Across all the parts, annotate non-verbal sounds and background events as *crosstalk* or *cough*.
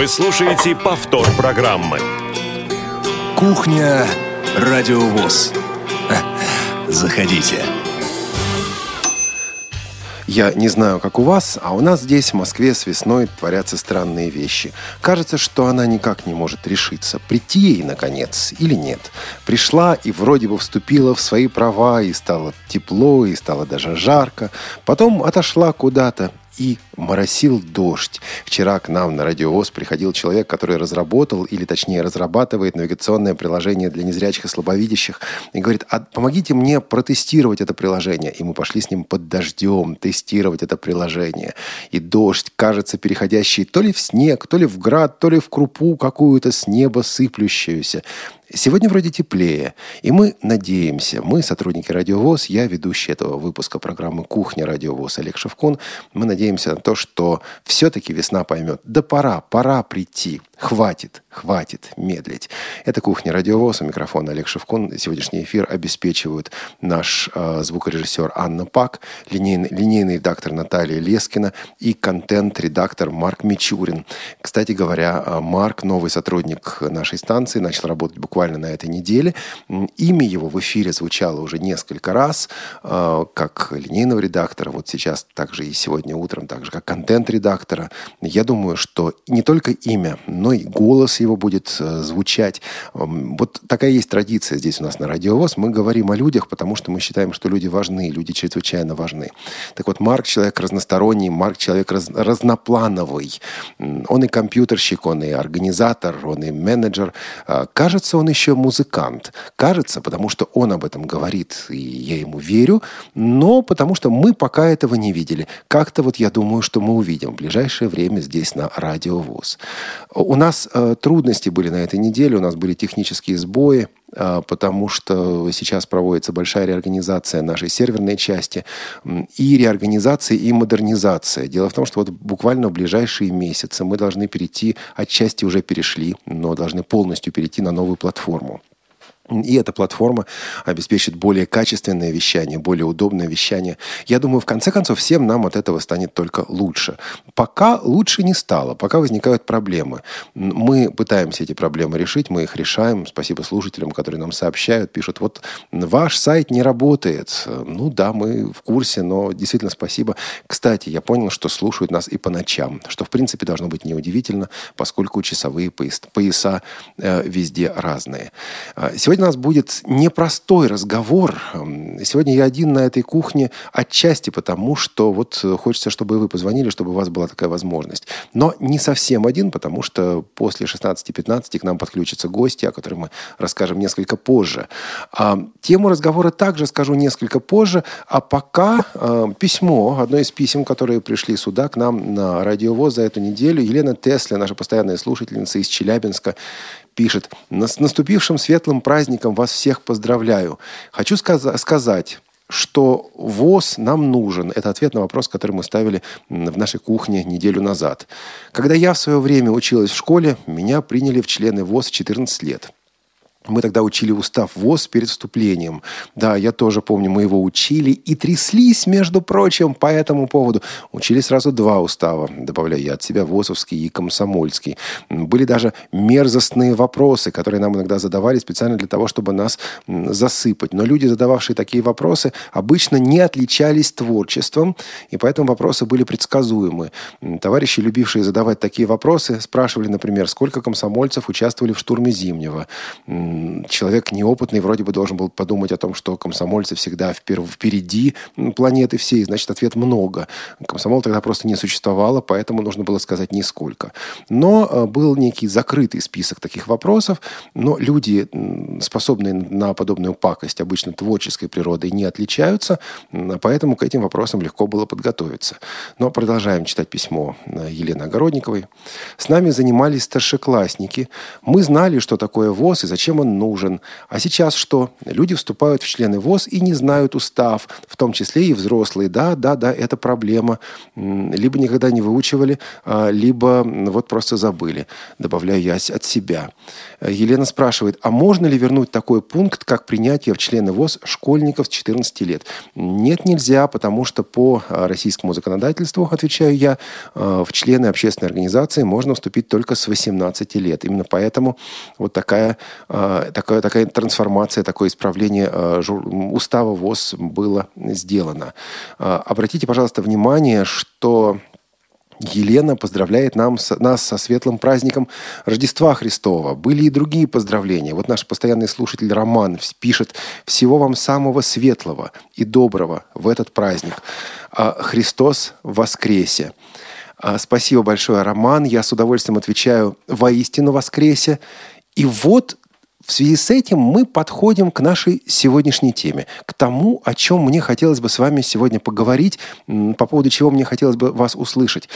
Вы слушаете повтор программы. Кухня Радиовоз. *laughs* Заходите. Я не знаю, как у вас, а у нас здесь, в Москве, с весной творятся странные вещи. Кажется, что она никак не может решиться, прийти ей, наконец, или нет. Пришла и вроде бы вступила в свои права, и стало тепло, и стало даже жарко. Потом отошла куда-то, и моросил дождь. Вчера к нам на радиовоз приходил человек, который разработал, или точнее разрабатывает навигационное приложение для незрячих и слабовидящих, и говорит, а помогите мне протестировать это приложение. И мы пошли с ним под дождем тестировать это приложение. И дождь, кажется, переходящий то ли в снег, то ли в град, то ли в крупу какую-то с неба сыплющуюся. Сегодня вроде теплее, и мы надеемся, мы, сотрудники Радиовоз, я, ведущий этого выпуска программы «Кухня Радиовоз» Олег Шевкун, мы надеемся на то, что все-таки весна поймет, да пора, пора прийти, хватит, хватит медлить. Это «Кухня Радиовоз», у микрофона Олег Шевкун. Сегодняшний эфир обеспечивают наш э, звукорежиссер Анна Пак, линейный, линейный редактор Наталья Лескина и контент-редактор Марк Мичурин. Кстати говоря, Марк, новый сотрудник нашей станции, начал работать буквально буквально на этой неделе. Имя его в эфире звучало уже несколько раз, э, как линейного редактора, вот сейчас также и сегодня утром, также как контент-редактора. Я думаю, что не только имя, но и голос его будет э, звучать. Вот такая есть традиция здесь у нас на Радиовоз. Мы говорим о людях, потому что мы считаем, что люди важны, люди чрезвычайно важны. Так вот, Марк человек разносторонний, Марк человек раз, разноплановый. Он и компьютерщик, он и организатор, он и менеджер. А, кажется, он еще музыкант. Кажется, потому что он об этом говорит, и я ему верю, но потому что мы пока этого не видели. Как-то вот я думаю, что мы увидим в ближайшее время здесь на Радио ВУЗ. У нас э, трудности были на этой неделе, у нас были технические сбои, э, потому что сейчас проводится большая реорганизация нашей серверной части и реорганизация, и модернизация. Дело в том, что вот буквально в ближайшие месяцы мы должны перейти, отчасти уже перешли, но должны полностью перейти на новую платформу. И эта платформа обеспечит более качественное вещание, более удобное вещание. Я думаю, в конце концов, всем нам от этого станет только лучше. Пока лучше не стало, пока возникают проблемы. Мы пытаемся эти проблемы решить, мы их решаем. Спасибо слушателям, которые нам сообщают, пишут, вот ваш сайт не работает. Ну да, мы в курсе, но действительно спасибо. Кстати, я понял, что слушают нас и по ночам, что в принципе должно быть неудивительно, поскольку часовые пояса э, везде разные. А, сегодня У нас будет непростой разговор. Эм, сегодня я один на этой кухне отчасти потому, что вот э, хочется, чтобы вы позвонили, чтобы у вас была такая возможность. Но не совсем один, потому что после 16.15 к нам подключатся гости, о которых мы расскажем несколько позже. А, тему разговора также скажу несколько позже, а пока э, письмо, одно из писем, которые пришли сюда к нам на радиовоз за эту неделю. Елена Тесля, наша постоянная слушательница из Челябинска, пишет, с наступившим светлым праздником вас всех поздравляю. Хочу сказ- сказать, что ВОЗ нам нужен. Это ответ на вопрос, который мы ставили в нашей кухне неделю назад. Когда я в свое время училась в школе, меня приняли в члены ВОЗ в 14 лет. Мы тогда учили устав ВОЗ перед вступлением. Да, я тоже помню, мы его учили и тряслись, между прочим, по этому поводу. Учили сразу два устава, добавляю я от себя, ВОЗовский и комсомольский. Были даже мерзостные вопросы, которые нам иногда задавали специально для того, чтобы нас засыпать. Но люди, задававшие такие вопросы, обычно не отличались творчеством, и поэтому вопросы были предсказуемы. Товарищи, любившие задавать такие вопросы, спрашивали, например, сколько комсомольцев участвовали в штурме Зимнего человек неопытный вроде бы должен был подумать о том, что комсомольцы всегда впереди планеты всей, значит, ответ много. Комсомол тогда просто не существовало, поэтому нужно было сказать нисколько. Но э, был некий закрытый список таких вопросов, но люди, способные на подобную пакость, обычно творческой природой, не отличаются, поэтому к этим вопросам легко было подготовиться. Но продолжаем читать письмо э, Елены Огородниковой. С нами занимались старшеклассники. Мы знали, что такое ВОЗ и зачем он нужен. А сейчас что? Люди вступают в члены ВОЗ и не знают устав, в том числе и взрослые. Да, да, да, это проблема. Либо никогда не выучивали, а, либо вот просто забыли. Добавляю я от себя. Елена спрашивает, а можно ли вернуть такой пункт, как принятие в члены ВОЗ школьников с 14 лет? Нет, нельзя, потому что по а, российскому законодательству, отвечаю я, а, в члены общественной организации можно вступить только с 18 лет. Именно поэтому вот такая, а, такая, такая трансформация, такое исправление устава ВОЗ было сделано. Обратите, пожалуйста, внимание, что Елена поздравляет нам, нас со светлым праздником Рождества Христова. Были и другие поздравления. Вот наш постоянный слушатель Роман пишет «Всего вам самого светлого и доброго в этот праздник. А Христос воскресе». А, спасибо большое, Роман. Я с удовольствием отвечаю «Воистину воскресе». И вот в связи с этим мы подходим к нашей сегодняшней теме, к тому, о чем мне хотелось бы с вами сегодня поговорить, по поводу чего мне хотелось бы вас услышать.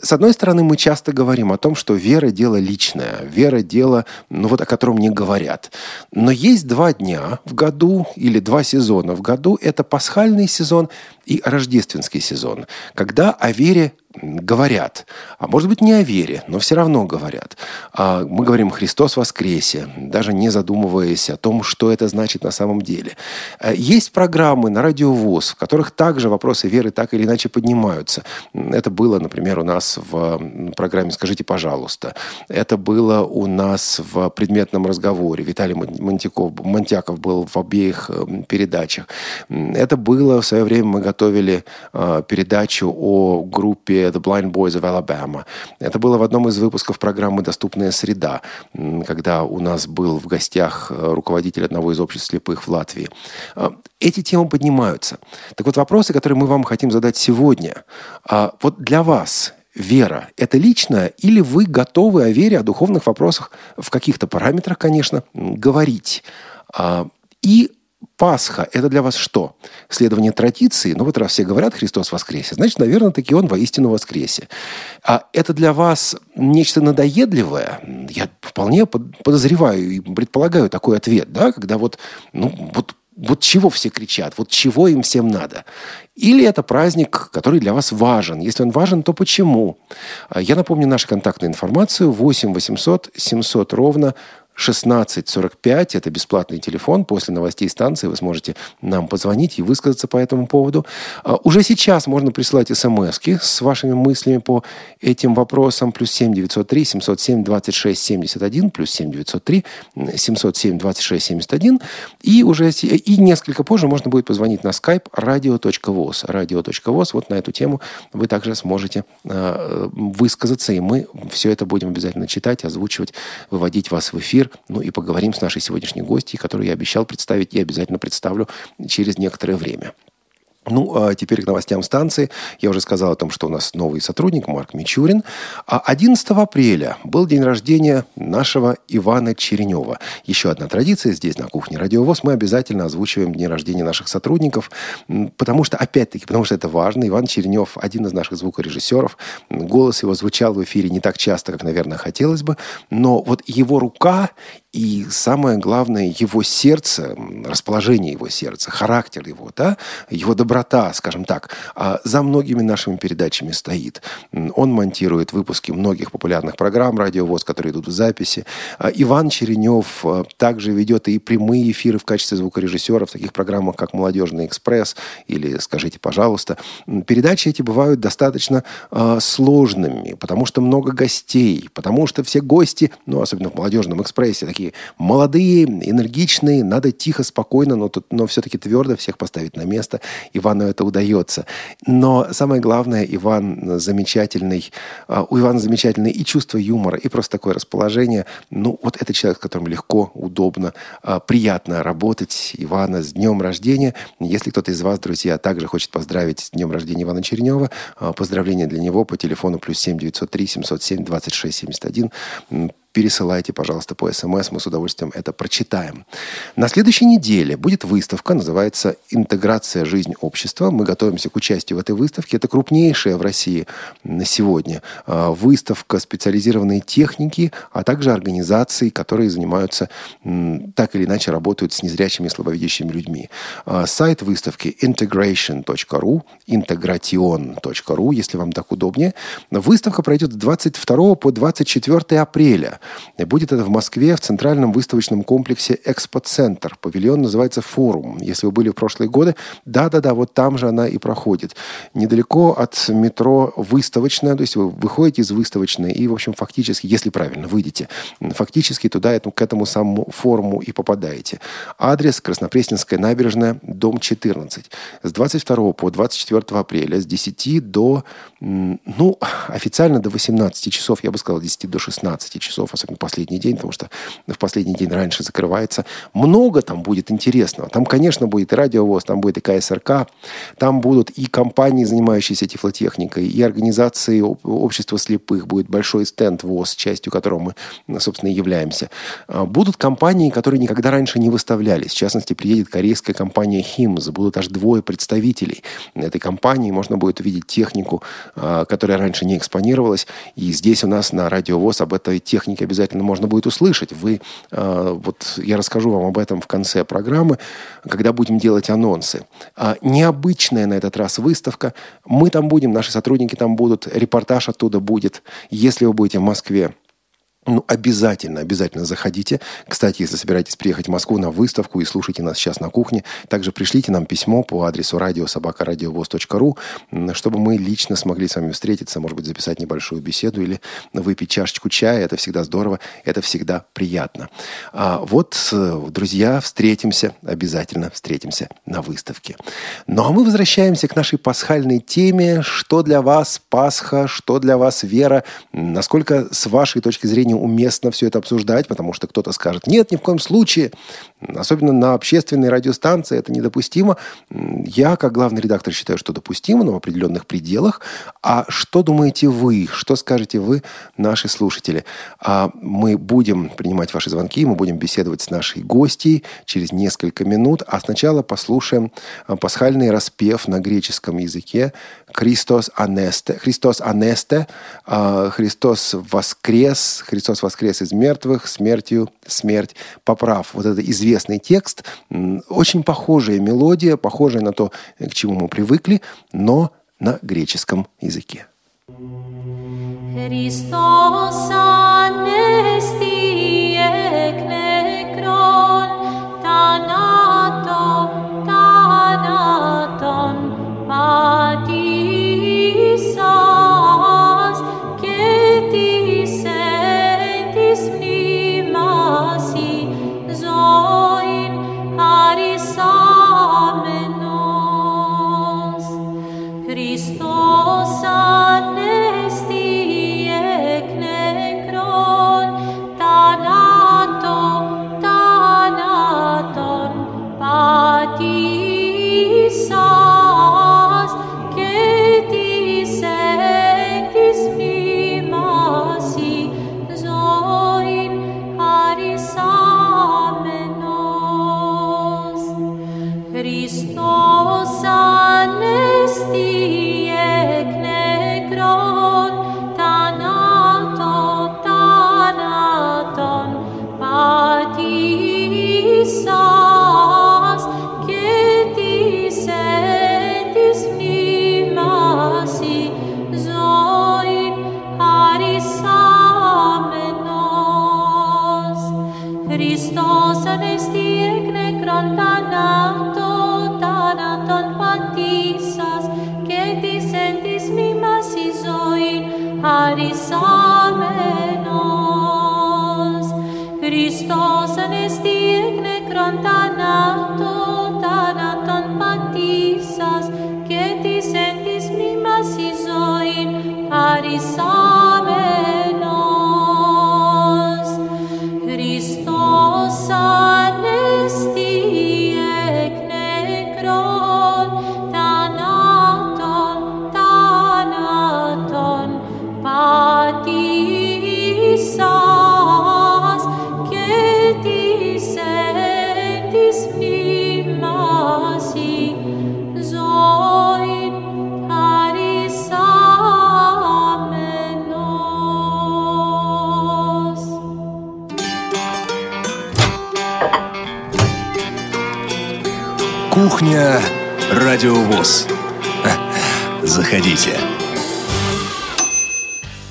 С одной стороны, мы часто говорим о том, что вера – дело личное, вера – дело, ну вот о котором не говорят. Но есть два дня в году или два сезона в году – это пасхальный сезон и рождественский сезон, когда о вере говорят, а может быть не о вере, но все равно говорят. А мы говорим «Христос воскресе», даже не задумываясь о том, что это значит на самом деле. Э, есть программы на радио ВОЗ, в которых также вопросы веры так или иначе поднимаются. Это было, например, у нас в программе «Скажите, пожалуйста». Это было у нас в предметном разговоре. Виталий Монтяков, Монтяков был в обеих э, передачах. Это было в свое время, мы готовили э, передачу о группе The Blind Boys of Alabama. Это было в одном из выпусков программы «Доступная среда», когда у нас был в гостях э, руководитель одного из обществ слепых в Латвии. Э, эти темы поднимаются. Так вот, вопросы, которые мы вам хотим задать сегодня. А вот для вас вера – это личное, или вы готовы о вере, о духовных вопросах в каких-то параметрах, конечно, говорить? А, и Пасха – это для вас что? Следование традиции? Ну вот раз все говорят «Христос воскресе», значит, наверное, таки Он воистину воскресе. А это для вас нечто надоедливое? Я вполне подозреваю и предполагаю такой ответ, да, когда вот, ну, вот вот чего все кричат, вот чего им всем надо. Или это праздник, который для вас важен. Если он важен, то почему? Я напомню нашу контактную информацию 8 800 700 ровно 1645. Это бесплатный телефон. После новостей станции вы сможете нам позвонить и высказаться по этому поводу. А, уже сейчас можно присылать смс с вашими мыслями по этим вопросам. Плюс 7 903 707 26 71. Плюс 7 903 707 26 71. И уже и несколько позже можно будет позвонить на skype radio.voz. Radio.voz. Вот на эту тему вы также сможете э, высказаться, и мы все это будем обязательно читать, озвучивать, выводить вас в эфир ну и поговорим с нашей сегодняшней гостьей, которую я обещал представить и обязательно представлю через некоторое время. Ну, а теперь к новостям станции. Я уже сказал о том, что у нас новый сотрудник Марк Мичурин. А 11 апреля был день рождения нашего Ивана Черенева. Еще одна традиция здесь, на кухне Радиовоз. Мы обязательно озвучиваем дни рождения наших сотрудников, потому что, опять-таки, потому что это важно. Иван Черенев – один из наших звукорежиссеров. Голос его звучал в эфире не так часто, как, наверное, хотелось бы. Но вот его рука и самое главное, его сердце, расположение его сердца, характер его, да, его доброта, скажем так, а, за многими нашими передачами стоит. Он монтирует выпуски многих популярных программ «Радиовоз», которые идут в записи. А, Иван Черенев а, также ведет и прямые эфиры в качестве звукорежиссера в таких программах, как «Молодежный экспресс» или «Скажите, пожалуйста». Передачи эти бывают достаточно сложными, потому что много гостей, потому что все гости, ну, особенно в «Молодежном экспрессе», такие молодые, энергичные, надо тихо, спокойно, но, но все-таки твердо всех поставить на место. Ивану это удается. Но самое главное, Иван замечательный, а, у Ивана замечательное и чувство юмора, и просто такое расположение. Ну, вот это человек, с которым легко, удобно, а, приятно работать. Ивана с днем рождения. Если кто-то из вас, друзья, также хочет поздравить с днем рождения Ивана Черенева, а, поздравления для него по телефону плюс 7 903 707 26 71 пересылайте, пожалуйста, по СМС. Мы с удовольствием это прочитаем. На следующей неделе будет выставка, называется «Интеграция. Жизнь общества». Мы готовимся к участию в этой выставке. Это крупнейшая в России на сегодня а, выставка специализированной техники, а также организаций, которые занимаются, так или иначе работают с незрячими и слабовидящими людьми. А, сайт выставки integration.ru, integration.ru, если вам так удобнее. Выставка пройдет с 22 по 24 апреля. Будет это в Москве, в центральном выставочном комплексе «Экспоцентр». Павильон называется «Форум». Если вы были в прошлые годы, да-да-да, вот там же она и проходит. Недалеко от метро «Выставочная», то есть вы выходите из «Выставочной» и, в общем, фактически, если правильно выйдете, фактически туда, к этому самому форуму и попадаете. Адрес Краснопресненская набережная, дом 14. С 22 по 24 апреля с 10 до, ну, официально до 18 часов, я бы сказал, 10 до 16 часов, особенно последний день, потому что в последний день раньше закрывается. Много там будет интересного. Там, конечно, будет и радиовоз, там будет и КСРК, там будут и компании, занимающиеся тифлотехникой, и организации общества слепых, будет большой стенд ВОЗ, частью которого мы, собственно, и являемся. А, будут компании, которые никогда раньше не выставлялись. В частности, приедет корейская компания HIMS. Будут аж двое представителей этой компании. Можно будет увидеть технику, которая раньше не экспонировалась. И здесь у нас на радиовоз об этой технике обязательно можно будет услышать. Вы, а, вот я расскажу вам об этом в конце программы, когда будем делать анонсы. А, необычная на этот раз выставка. Мы там будем, наши сотрудники там будут, репортаж оттуда будет. Если вы будете в Москве, ну, обязательно, обязательно заходите. Кстати, если собираетесь приехать в Москву на выставку и слушайте нас сейчас на кухне, также пришлите нам письмо по адресу радиособакарадиовоз.ру, чтобы мы лично смогли с вами встретиться, может быть, записать небольшую беседу или выпить чашечку чая. Это всегда здорово, это всегда приятно. А вот, э, друзья, встретимся, обязательно встретимся на выставке. Ну, а мы возвращаемся к нашей пасхальной теме. Что для вас Пасха, что для вас вера? Насколько, с вашей точки зрения, уместно все это обсуждать, потому что кто-то скажет, нет, ни в коем случае, особенно на общественной радиостанции это недопустимо. Я, как главный редактор, считаю, что допустимо, но в определенных пределах. А что думаете вы? Что скажете вы, наши слушатели? А мы будем принимать ваши звонки, мы будем беседовать с нашей гостьей через несколько минут, а сначала послушаем а, пасхальный распев на греческом языке «Христос анесте», «Христос анесте», а, «Христос воскрес», «Христос воскрес из мертвых», «Смертью смерть поправ». Вот это известный текст, очень похожая мелодия, похожая на то, к чему мы привыкли, но на греческом языке. Христос Радиовоз. Заходите.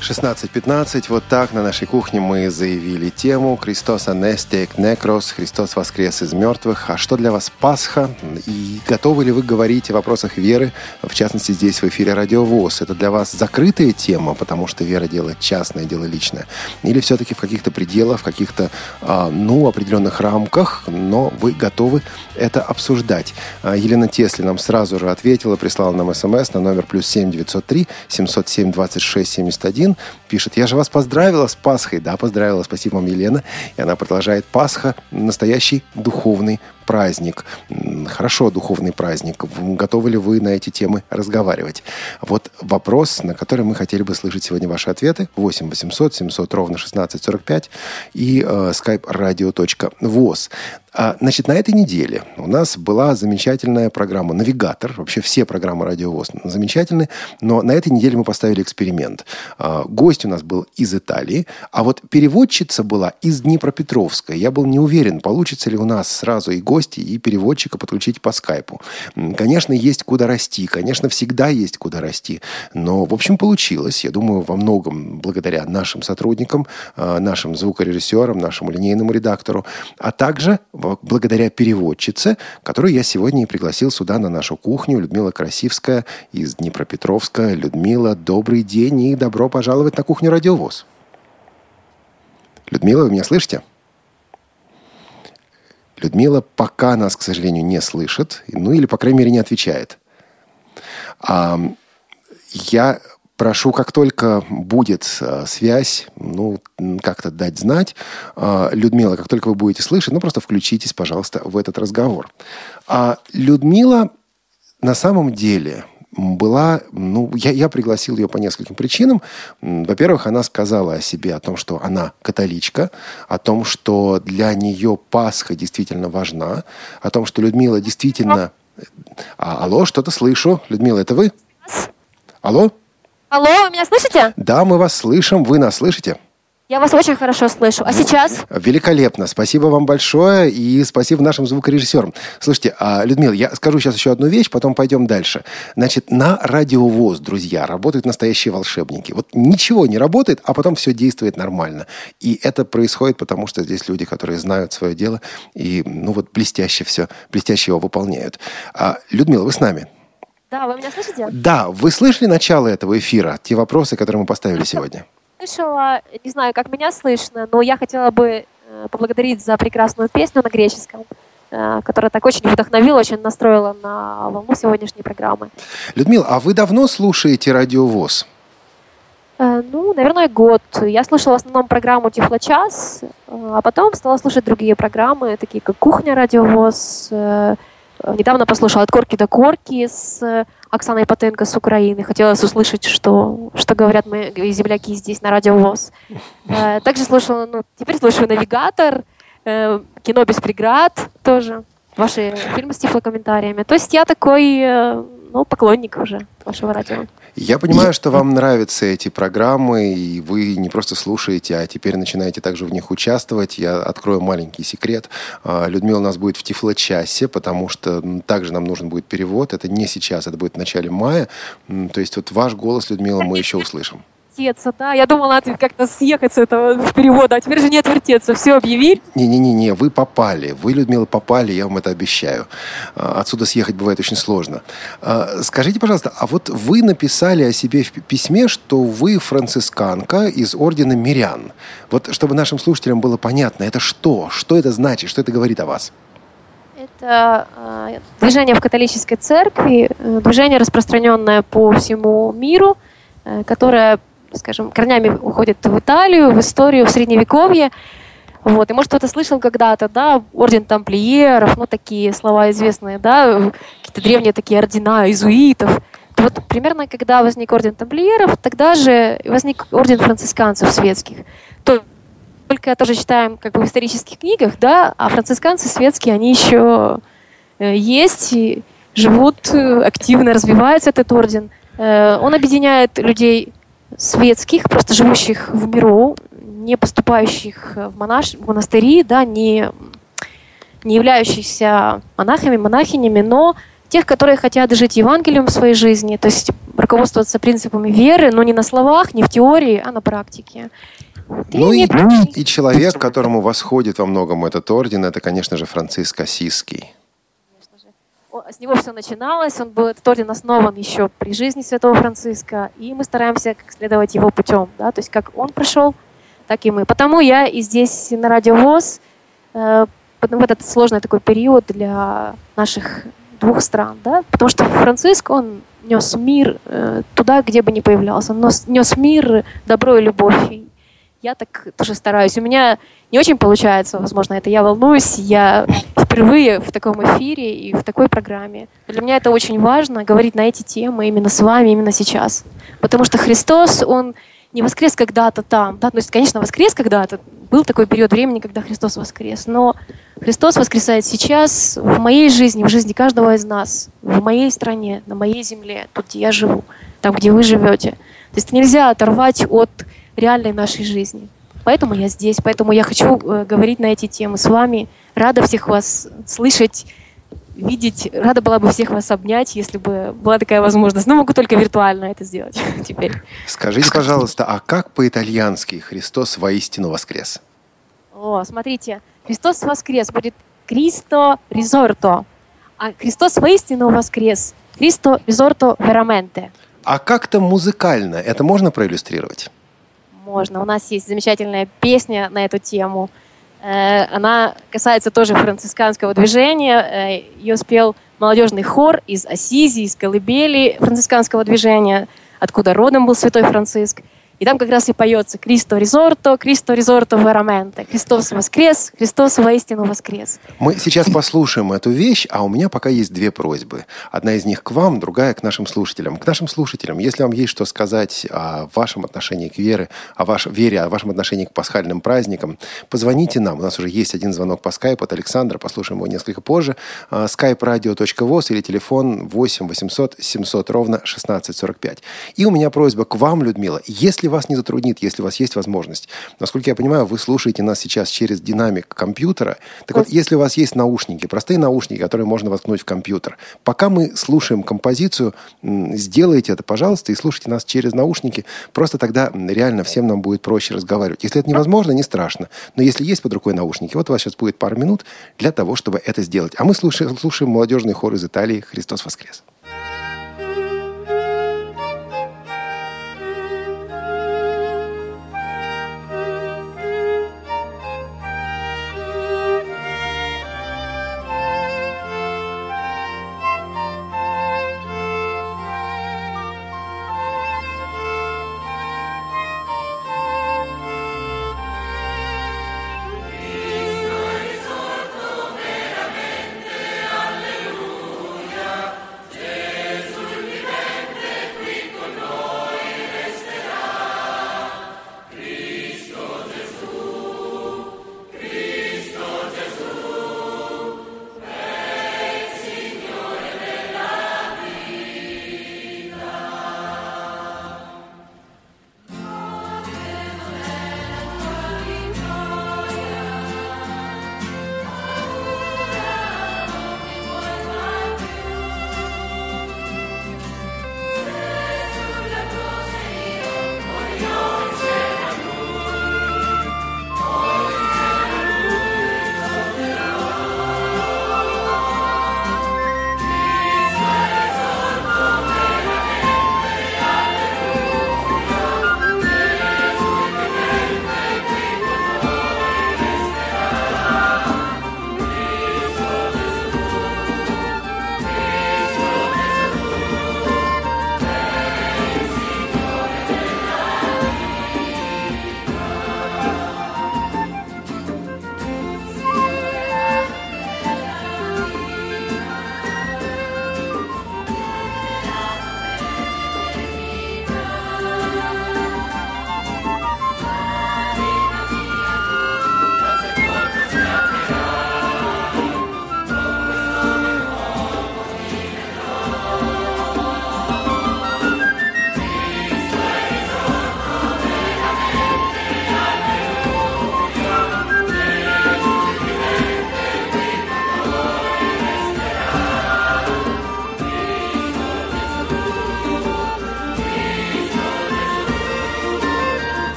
16.15. Вот так на нашей кухне мы заявили тему «Христос анестек некрос», «Христос воскрес из мертвых». А что для вас Пасха? И готовы ли вы говорить о вопросах веры, в частности, здесь в эфире «Радио ВОЗ»? Это для вас закрытая тема, потому что вера – дело частное, дело личное? Или все-таки в каких-то пределах, в каких-то, а, ну, определенных рамках, но вы готовы это обсуждать? А, Елена Тесли нам сразу же ответила, прислала нам смс на номер плюс 7 903 707 26 71 пишет, я же вас поздравила с Пасхой. Да, поздравила, спасибо вам, Елена. И она продолжает, Пасха – настоящий духовный праздник. Хорошо, духовный праздник. Готовы ли вы на эти темы разговаривать? Вот вопрос, на который мы хотели бы слышать сегодня ваши ответы. 8 800 700 ровно 1645 и э, skype radio.voz. А, значит, на этой неделе у нас была замечательная программа «Навигатор». Вообще все программы «Радио ВОЗ» замечательны. Но на этой неделе мы поставили эксперимент. А, гость у нас был из Италии, а вот переводчица была из Днепропетровска. Я был не уверен, получится ли у нас сразу и гости, и переводчика подключить по скайпу. Конечно, есть куда расти. Конечно, всегда есть куда расти. Но, в общем, получилось. Я думаю, во многом благодаря нашим сотрудникам, а, нашим звукорежиссерам, нашему линейному редактору, а также благодаря переводчице, которую я сегодня и пригласил сюда на нашу кухню, Людмила Красивская из Днепропетровска. Людмила, добрый день и добро пожаловать на кухню Радиовоз. Людмила, вы меня слышите? Людмила пока нас, к сожалению, не слышит, ну или, по крайней мере, не отвечает. А, я Прошу, как только будет э, связь, ну, как-то дать знать. Э, Людмила, как только вы будете слышать, ну, просто включитесь, пожалуйста, в этот разговор. А Людмила на самом деле была, ну, я, я пригласил ее по нескольким причинам. Во-первых, она сказала о себе, о том, что она католичка, о том, что для нее Пасха действительно важна, о том, что Людмила действительно... А, алло, что-то слышу. Людмила, это вы? Алло? Алло, вы меня слышите? Да, мы вас слышим. Вы нас слышите? Я вас очень хорошо слышу. А сейчас? Великолепно. Спасибо вам большое и спасибо нашим звукорежиссерам. Слушайте, а, Людмила, я скажу сейчас еще одну вещь, потом пойдем дальше. Значит, на радиовоз, друзья, работают настоящие волшебники. Вот ничего не работает, а потом все действует нормально. И это происходит потому, что здесь люди, которые знают свое дело и, ну вот, блестяще все, блестяще его выполняют. А, Людмила, вы с нами? Да, вы меня слышите? Да, вы слышали начало этого эфира, те вопросы, которые мы поставили сегодня? Слышала, не знаю, как меня слышно, но я хотела бы э, поблагодарить за прекрасную песню на греческом, э, которая так очень вдохновила, очень настроила на волну сегодняшней программы. Людмила, а вы давно слушаете радиовоз? Э, ну, наверное, год. Я слушала в основном программу Тифлочас, а потом стала слушать другие программы, такие как «Кухня радиовоз», Недавно послушала «От корки до корки» с э, Оксаной Потенко с Украины. Хотелось услышать, что, что говорят мои земляки здесь на радио ВОЗ. *laughs* Э, также слушала, ну, теперь слушаю «Навигатор», э, «Кино без преград» тоже, ваши фильмы с тифлокомментариями. То есть я такой, ну, поклонник уже вашего радио. Я понимаю, что вам нравятся эти программы, и вы не просто слушаете, а теперь начинаете также в них участвовать. Я открою маленький секрет. А, Людмила у нас будет в Тифло-часе, потому что также нам нужен будет перевод. Это не сейчас, это будет в начале мая. То есть вот ваш голос, Людмила, мы еще услышим отвертеться, да. Я думала как-то съехать с этого перевода, а теперь же не отвертеться. Все, объявили. Не-не-не, вы попали. Вы, Людмила, попали, я вам это обещаю. А, отсюда съехать бывает очень сложно. А, скажите, пожалуйста, а вот вы написали о себе в письме, что вы францисканка из ордена мирян. Вот чтобы нашим слушателям было понятно, это что? Что это значит? Что это говорит о вас? Это э, движение в католической церкви, э, движение, распространенное по всему миру, э, которое скажем, корнями уходит в Италию, в историю, в Средневековье. Вот. И, может, кто-то слышал когда-то, да, орден тамплиеров, ну, такие слова известные, да, какие-то древние такие ордена иезуитов. То вот примерно, когда возник орден тамплиеров, тогда же возник орден францисканцев светских. То, только тоже читаем как бы в исторических книгах, да, а францисканцы светские, они еще э, есть, и живут э, активно, развивается этот орден. Э, он объединяет людей светских, просто живущих в миру, не поступающих в, монаш... в монастыри, да, не, не являющихся монахами, монахинями, но тех, которые хотят жить Евангелием в своей жизни, то есть руководствоваться принципами веры, но не на словах, не в теории, а на практике. Ну и, и человек, которому восходит во многом этот орден, это, конечно же, Франциск Осиский. С него все начиналось, он был, этот орден основан еще при жизни святого Франциска, и мы стараемся следовать его путем, да, то есть как он прошел, так и мы. Потому я и здесь на Радио ВОЗ э, в этот сложный такой период для наших двух стран, да, потому что Франциск, он нес мир э, туда, где бы ни появлялся, он нес, нес мир, добро и любовь. И я так тоже стараюсь. У меня не очень получается, возможно, это я волнуюсь, я впервые в таком эфире и в такой программе. Для меня это очень важно, говорить на эти темы именно с вами, именно сейчас. Потому что Христос, Он не воскрес когда-то там. Да? То есть, конечно, воскрес когда-то. Был такой период времени, когда Христос воскрес. Но Христос воскресает сейчас в моей жизни, в жизни каждого из нас, в моей стране, на моей земле, тут, где я живу, там, где вы живете. То есть нельзя оторвать от реальной нашей жизни. Поэтому я здесь, поэтому я хочу э, говорить на эти темы с вами. Рада всех вас слышать, видеть. Рада была бы всех вас обнять, если бы была такая возможность. Но могу только виртуально это сделать *laughs* теперь. Скажите, пожалуйста, а как по-итальянски «Христос воистину воскрес»? О, смотрите, Христос воскрес будет «Кристо ризорто», а Христос воистину воскрес «Кристо ризорто вераменте». А как-то музыкально это можно проиллюстрировать? Можно. У нас есть замечательная песня на эту тему. Э, она касается тоже францисканского движения. Э, Ее спел молодежный хор из Асизи, из Колыбели францисканского движения, откуда родом был святой Франциск. И там как раз и поется «Кристо ризорто, Кристо ризорто вераменте». Христос воскрес, Христос воистину воскрес. Мы сейчас послушаем эту вещь, а у меня пока есть две просьбы. Одна из них к вам, другая к нашим слушателям. К нашим слушателям, если вам есть что сказать о вашем отношении к вере, о вашей вере, о вашем отношении к пасхальным праздникам, позвоните нам. У нас уже есть один звонок по скайпу от Александра, послушаем его несколько позже. skype-radio.voz или телефон 8 800 700 ровно 1645. И у меня просьба к вам, Людмила, если вас не затруднит, если у вас есть возможность. Насколько я понимаю, вы слушаете нас сейчас через динамик компьютера. Так вот, если у вас есть наушники, простые наушники, которые можно воткнуть в компьютер, пока мы слушаем композицию, сделайте это, пожалуйста, и слушайте нас через наушники. Просто тогда реально всем нам будет проще разговаривать. Если это невозможно, не страшно. Но если есть под рукой наушники, вот у вас сейчас будет пару минут для того, чтобы это сделать. А мы слушаем, слушаем молодежный хор из Италии «Христос воскрес».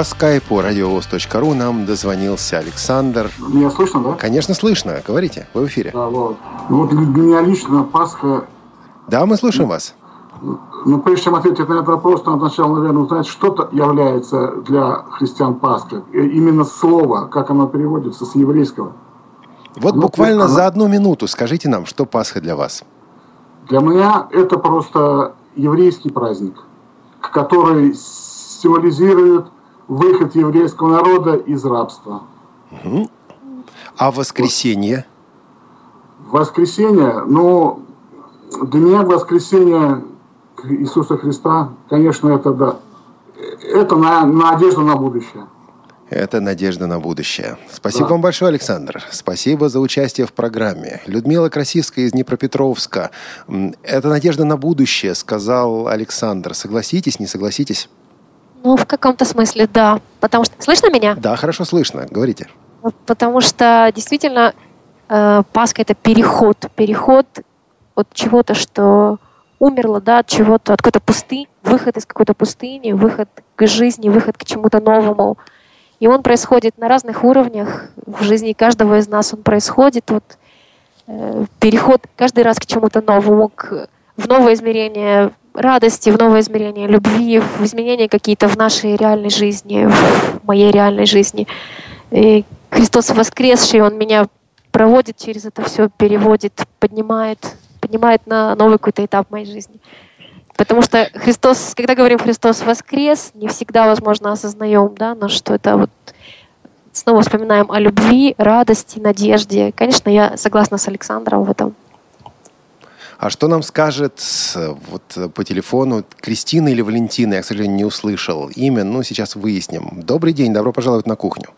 По скайпу радиовоз.ру нам дозвонился Александр. Меня слышно, да? Конечно, слышно. Говорите, вы в эфире. Да, вот. Вот для меня лично Пасха... Да, мы слушаем вас. Ну, прежде чем ответить на этот вопрос, надо сначала, наверное, узнать, что является для христиан Пасха. Именно слово, как оно переводится с еврейского. Вот ну, буквально оно... за одну минуту скажите нам, что Пасха для вас? Для меня это просто еврейский праздник, который символизирует выход еврейского народа из рабства. Угу. А воскресенье? Воскресенье, ну, для меня воскресенье Иисуса Христа, конечно, это да, это на, надежда на будущее. Это надежда на будущее. Спасибо да. вам большое, Александр. Спасибо за участие в программе. Людмила Красивская из Днепропетровска. Это надежда на будущее, сказал Александр. Согласитесь, не согласитесь? Ну, в каком-то смысле, да. Потому что... Слышно меня? Да, хорошо слышно. Говорите. Потому что действительно э, Пасха – это переход. Переход от чего-то, что умерло, да, от чего-то, от какой-то пустыни, выход из какой-то пустыни, выход к жизни, выход к чему-то новому. И он происходит на разных уровнях. В жизни каждого из нас он происходит. Вот, э, переход каждый раз к чему-то новому, к, в новое измерение радости, в новое измерение любви, в изменения какие-то в нашей реальной жизни, в моей реальной жизни. И Христос воскресший, Он меня проводит через это все, переводит, поднимает, поднимает на новый какой-то этап моей жизни. Потому что Христос, когда говорим Христос воскрес, не всегда, возможно, осознаем, да, но что это вот снова вспоминаем о любви, радости, надежде. Конечно, я согласна с Александром в этом. А что нам скажет вот по телефону Кристина или Валентина? Я, к сожалению, не услышал имя, но сейчас выясним. Добрый день, добро пожаловать на кухню.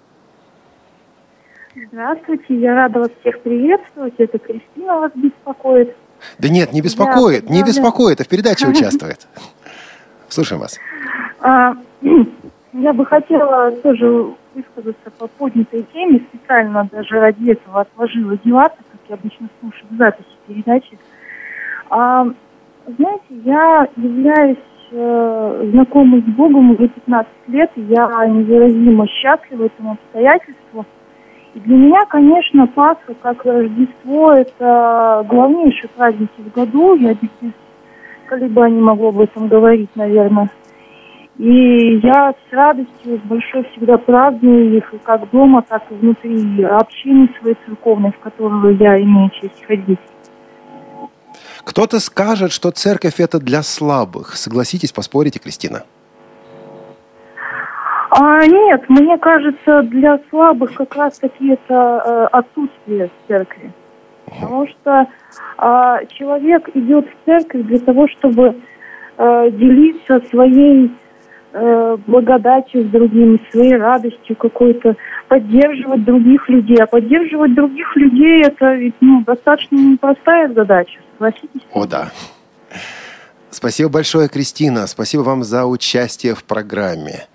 Здравствуйте, я рада вас всех приветствовать. Это Кристина вас беспокоит. Да нет, не беспокоит, да, не беспокоит, а в передаче *laughs* участвует. Слушаем вас. А, *clears throat* я бы хотела тоже высказаться по поднятой теме. Специально даже ради этого отложила дела, так как я обычно слушаю записи передачи. А, знаете, я являюсь э, знакомой с Богом уже 15 лет, я невыразимо счастлива этому обстоятельству. И для меня, конечно, Пасха, как Рождество, это главнейший праздник в году. Я без колебаний могу об этом говорить, наверное. И я с радостью, с большой всегда праздную их, и как дома, так и внутри общины своей церковной, в которую я имею честь ходить. Кто-то скажет, что церковь это для слабых. Согласитесь, поспорите, Кристина? А, нет, мне кажется, для слабых как раз таки это э, в церкви. Потому что э, человек идет в церковь для того, чтобы э, делиться своей э, благодатью с другими, своей радостью какой-то, поддерживать других людей. А поддерживать других людей это ведь ну, достаточно непростая задача, согласитесь? О, да. Спасибо большое, Кристина. Спасибо вам за участие в программе.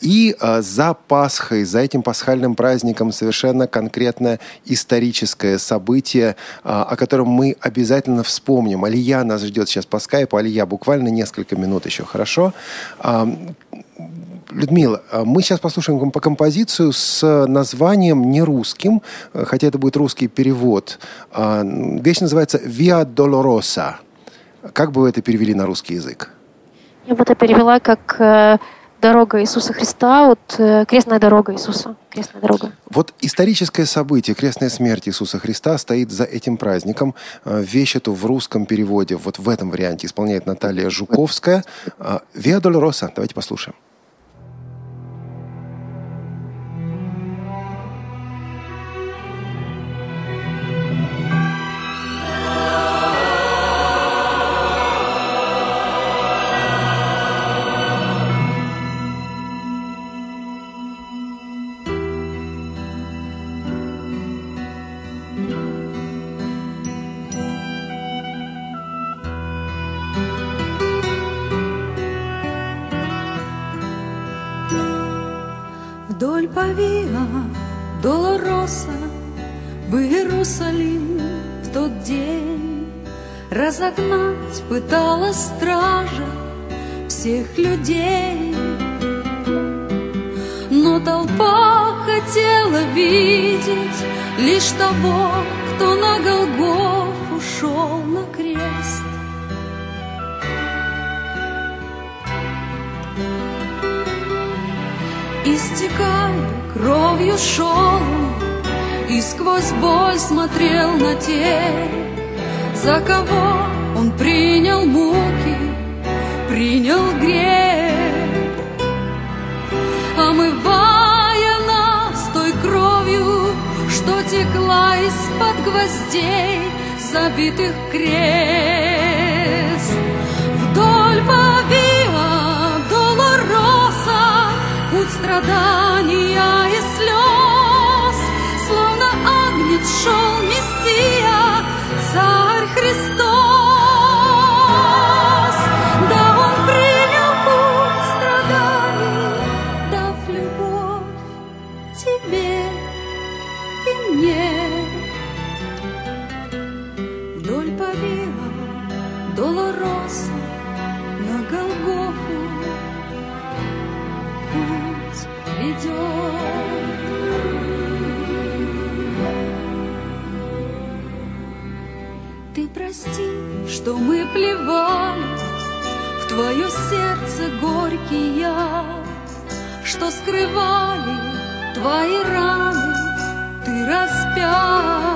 И э, за Пасхой, за этим пасхальным праздником совершенно конкретное историческое событие, э, о котором мы обязательно вспомним. Алия нас ждет сейчас по скайпу. Алия, буквально несколько минут еще, хорошо? Э, Людмила, мы сейчас послушаем по композицию с названием не русским, хотя это будет русский перевод. Вещь называется «Via Dolorosa». Как бы вы это перевели на русский язык? Я бы это перевела как дорога Иисуса Христа, вот э, крестная дорога Иисуса, крестная дорога. Вот историческое событие, крестная смерть Иисуса Христа стоит за этим праздником. Э, вещь эту в русском переводе, вот в этом варианте исполняет Наталья Жуковская. Э, Виа Долороса, давайте послушаем. Разогнать пыталась стража всех людей. Но толпа хотела видеть лишь того, кто на Голгоф ушел на крест. Истекая кровью шел И сквозь боль смотрел на тех, За кого он принял муки, принял грех, Омывая нас той кровью, Что текла из-под гвоздей, Забитых крест. Вдоль по страдания и слез, Словно агнец шел Мессия, Царь Христос. Что мы плевали в твое сердце горький яд, что скрывали твои раны, ты распят.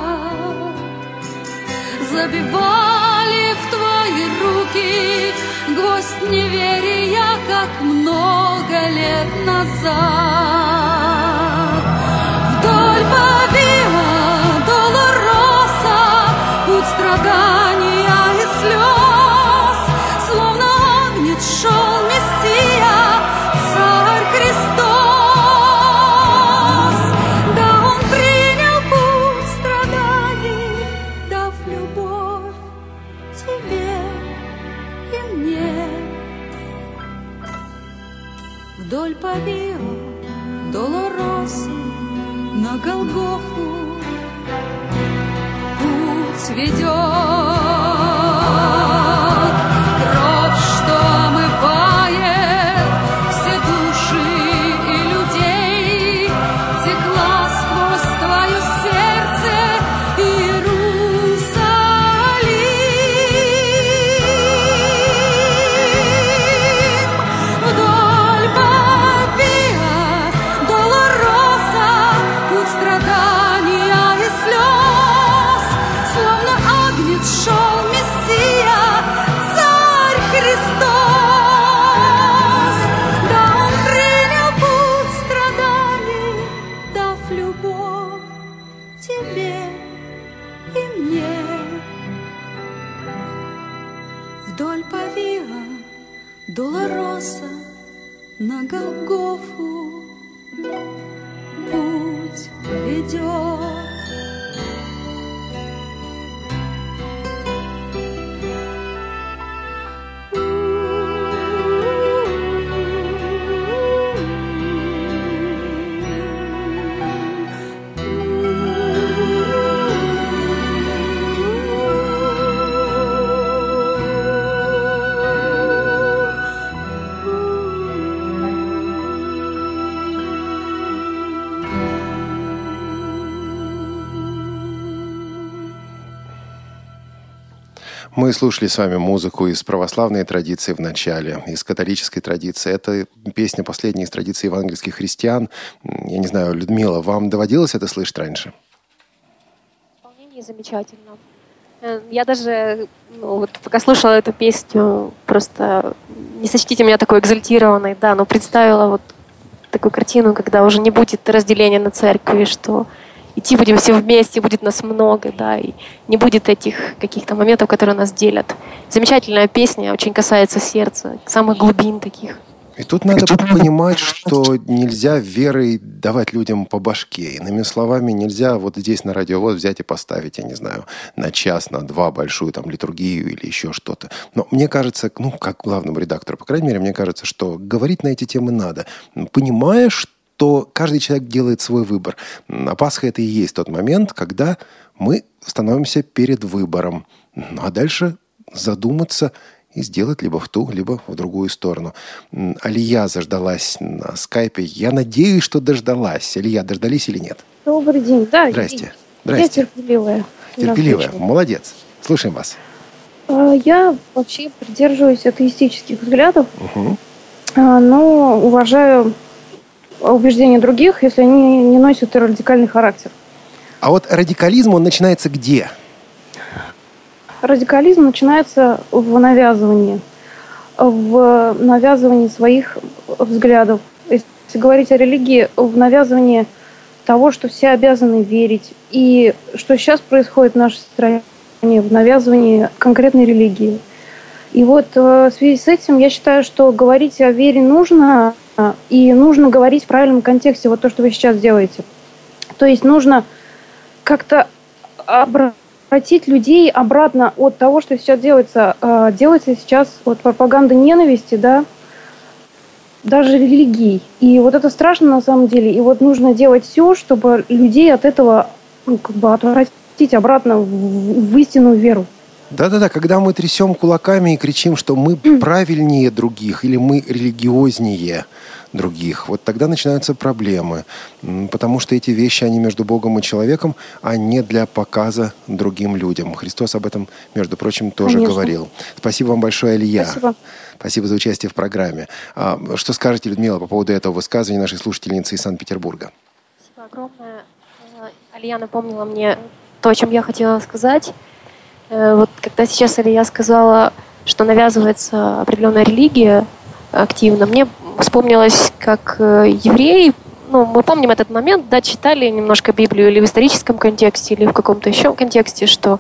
Забивали в твои руки гвоздь неверия, как много лет назад. Мы слушали с вами музыку из православной традиции в начале, из католической традиции. Это песня последняя из традиции евангельских христиан. Я не знаю, Людмила, вам доводилось это слышать раньше? Исполнение замечательно. Э, Я даже, ну, вот, пока слушала эту песню, просто не сочтите меня такой экзальтированной, да, но представила вот такую картину, когда уже не будет разделения на церкви, что идти будем все вместе, будет нас много, да, и не будет этих каких-то моментов, которые нас делят. Замечательная песня, очень касается сердца, самых глубин таких. И тут надо понимать, что нельзя верой давать людям по башке. Иными словами, нельзя вот здесь на радиовоз взять и поставить, я не знаю, на час, на два большую там литургию или еще что-то. Но мне кажется, ну, как главному редактору, по крайней мере, мне кажется, что говорить на эти темы надо, понимая, что каждый человек делает свой выбор. А Пасха это и есть тот момент, когда мы становимся перед выбором. Ну, а дальше задуматься и сделать либо в ту, либо в другую сторону. Алия заждалась на скайпе. Я надеюсь, что дождалась. Алия, дождались или нет? Добрый день. Да, Здрасте. Я Здрасте. терпеливая. Терпеливая. Настойчивая. Молодец. Слушаем вас. А, Я вообще придерживаюсь атеистических взглядов, а, но уважаю убеждения других, если они не носят радикальный характер. А вот радикализм, он начинается где? Радикализм начинается в навязывании, в навязывании своих взглядов. Если говорить о религии, в навязывании того, что все обязаны верить, и что сейчас происходит в нашей стране, в навязывании конкретной религии. И вот э, в связи с этим я считаю, что говорить о вере нужно, и нужно говорить в правильном контексте, вот то, что вы сейчас делаете. То есть нужно как-то обратить людей обратно от того, что сейчас делается. Э, Делается сейчас вот пропаганда ненависти, да, даже религий. И вот это страшно на самом деле. И вот нужно делать все, чтобы людей от этого ну, как бы отвратить обратно в, в истинную веру. Да-да-да, когда мы трясем кулаками и кричим, что мы правильнее других или мы религиознее других, вот тогда начинаются проблемы. Потому что эти вещи, они между Богом и человеком, а не для показа другим людям. Христос об этом, между прочим, тоже Конечно. говорил. Спасибо вам большое, Илья. Спасибо. Спасибо за участие в программе. А, Что скажете, Людмила, по поводу этого высказывания нашей слушательницы из Санкт-Петербурга? Спасибо огромное. Э, Алия напомнила мне то, о чем я хотела сказать. Э, Вот когда сейчас Алия сказала, что навязывается определенная религия активно, мне вспомнилось, как э, евреи, ну, мы помним этот момент, да, читали немножко Библию или в историческом контексте, или в каком-то еще контексте, что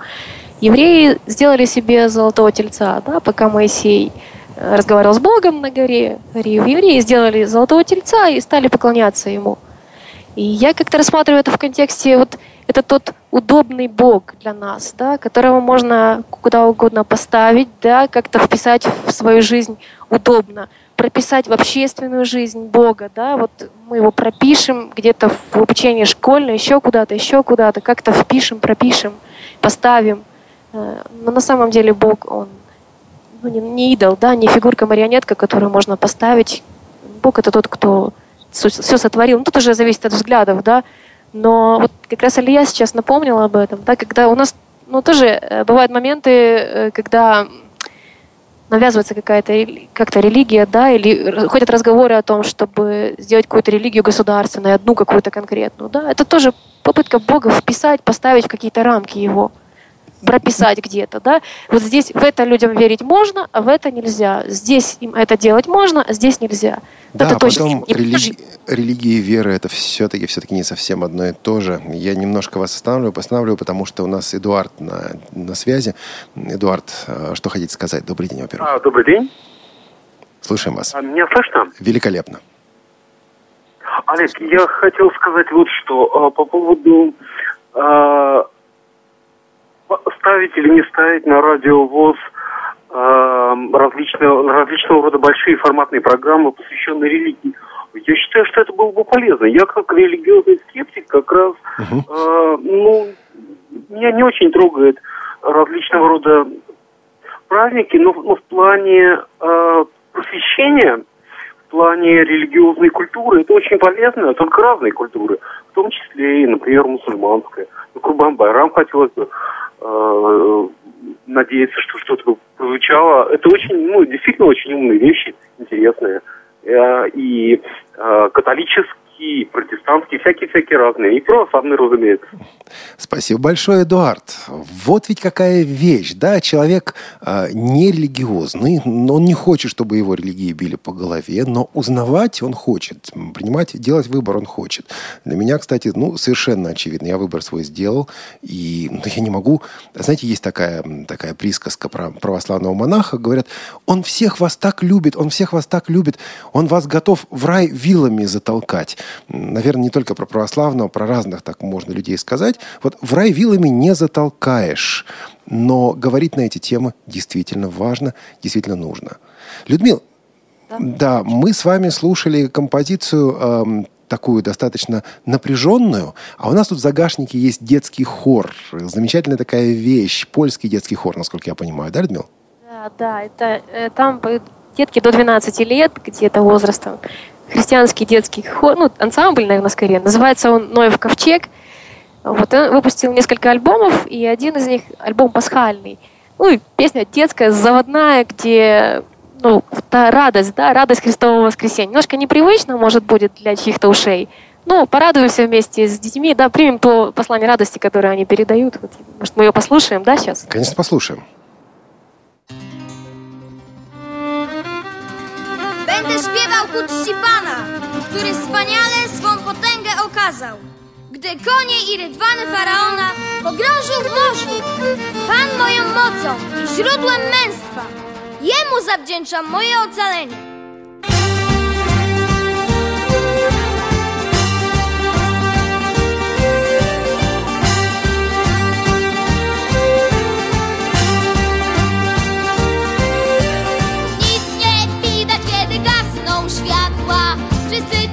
евреи сделали себе золотого тельца, да, пока Моисей э, разговаривал с Богом на горе, евреи сделали золотого тельца и стали поклоняться ему. И я как-то рассматриваю это в контексте, вот это тот удобный Бог для нас, да, которого можно куда угодно поставить, да, как-то вписать в свою жизнь удобно, прописать в общественную жизнь Бога, да, вот мы его пропишем где-то в обучении школьное, еще куда-то, еще куда-то, как-то впишем, пропишем, поставим. Э, Но на самом деле Бог, он ну, не, не идол, да, не фигурка-марионетка, которую можно поставить. Бог это тот, кто все сотворил. Ну, тут уже зависит от взглядов, да. Но вот как раз Алия сейчас напомнила об этом, да, когда у нас, ну, тоже э, бывают моменты, э, когда навязывается какая-то как-то религия, да, или ходят разговоры о том, чтобы сделать какую-то религию государственную, одну какую-то конкретную, да. Это тоже попытка Бога вписать, поставить в какие-то рамки его прописать где-то, да. Вот здесь в это людям верить можно, а в это нельзя. Здесь им это делать можно, а здесь нельзя. Да, это точно потом не религи- религия и вера это все-таки все-таки не совсем одно и то же. Я немножко вас останавливаю, постанавливаю, потому что у нас Эдуард на, на связи. Эдуард, э, что хотите сказать? Добрый день, во-первых. А, добрый день. Слушаем вас. А, меня слышно? Великолепно. Олег, я хотел сказать вот что а, по поводу а, ставить или не ставить на радио ВОЗ а, различного, различного рода большие форматные программы, посвященные религии. Я считаю, что это было бы полезно. Я как религиозный скептик как раз, а, ну, меня не очень трогает различного рода праздники, но, но в плане а, просвещения, в плане религиозной культуры это очень полезно, только разные культуры, в том числе и, например, мусульманская. Ну, Курбан Байрам хотелось бы э, надеяться, что что-то прозвучало. Это очень, ну, действительно очень умные вещи, интересные. Э, и э, католические, и протестантские, всякие-всякие разные. И православные, разумеется. Спасибо большое, Эдуард. Вот ведь какая вещь, да, человек э, не религиозный, но он не хочет, чтобы его религии били по голове, но узнавать он хочет, принимать, делать выбор он хочет. Для меня, кстати, ну, совершенно очевидно, я выбор свой сделал, и ну, я не могу... Знаете, есть такая, такая присказка про православного монаха, говорят, он всех вас так любит, он всех вас так любит, он вас готов в рай вилами затолкать. Наверное, не только про православного, про разных так можно людей сказать. Вот в рай вилами не затолкаешь, но говорить на эти темы действительно важно, действительно нужно. Людмила, да, мы с вами слушали композицию эм, такую достаточно напряженную, а у нас тут в загашнике есть детский хор. Замечательная такая вещь, польский детский хор, насколько я понимаю, да, Людмила? Да, Да, да, это э, там детки до 12 лет, где-то возрастом. Христианский детский хор, ну, ансамбль, наверное, скорее. Называется он «Ноев ковчег». Вот, он выпустил несколько альбомов, и один из них альбом пасхальный. Ну, и песня детская, заводная, где ну, та радость, да, радость Христового воскресения. Немножко непривычно, может, будет для чьих-то ушей. Но порадуемся вместе с детьми, да, примем то послание радости, которое они передают. Вот, может, мы ее послушаем, да, сейчас? Конечно, послушаем. Będę śpiewał ku czci Pana, który wspaniale swą potęgę okazał. Gdy konie i rydwany Faraona pogrążył w morzu. Pan moją mocą i źródłem męstwa. Jemu zawdzięczam moje ocalenie. just just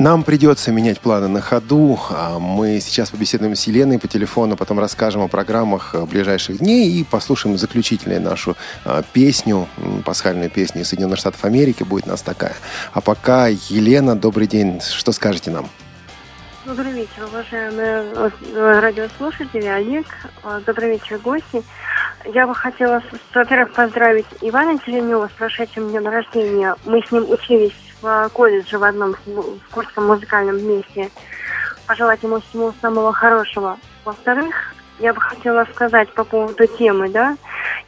Нам придется менять планы на ходу. А Мы сейчас побеседуем с Еленой по телефону, потом расскажем о программах э, ближайших дней и послушаем заключительную нашу э, песню, пасхальную песню Соединенных Штатов Америки. Будет у нас такая. А пока, Елена, добрый день. Что скажете нам? Добрый вечер, уважаемые э, радиослушатели, Олег. Э, Добрый вечер, гости. Я бы хотела, во-первых, поздравить Ивана Теленева с прошедшим днем рождения. Мы с ним учились в колледже в одном в Курском музыкальном вместе. Пожелать ему всего самого хорошего. Во-вторых, я бы хотела сказать по поводу темы, да.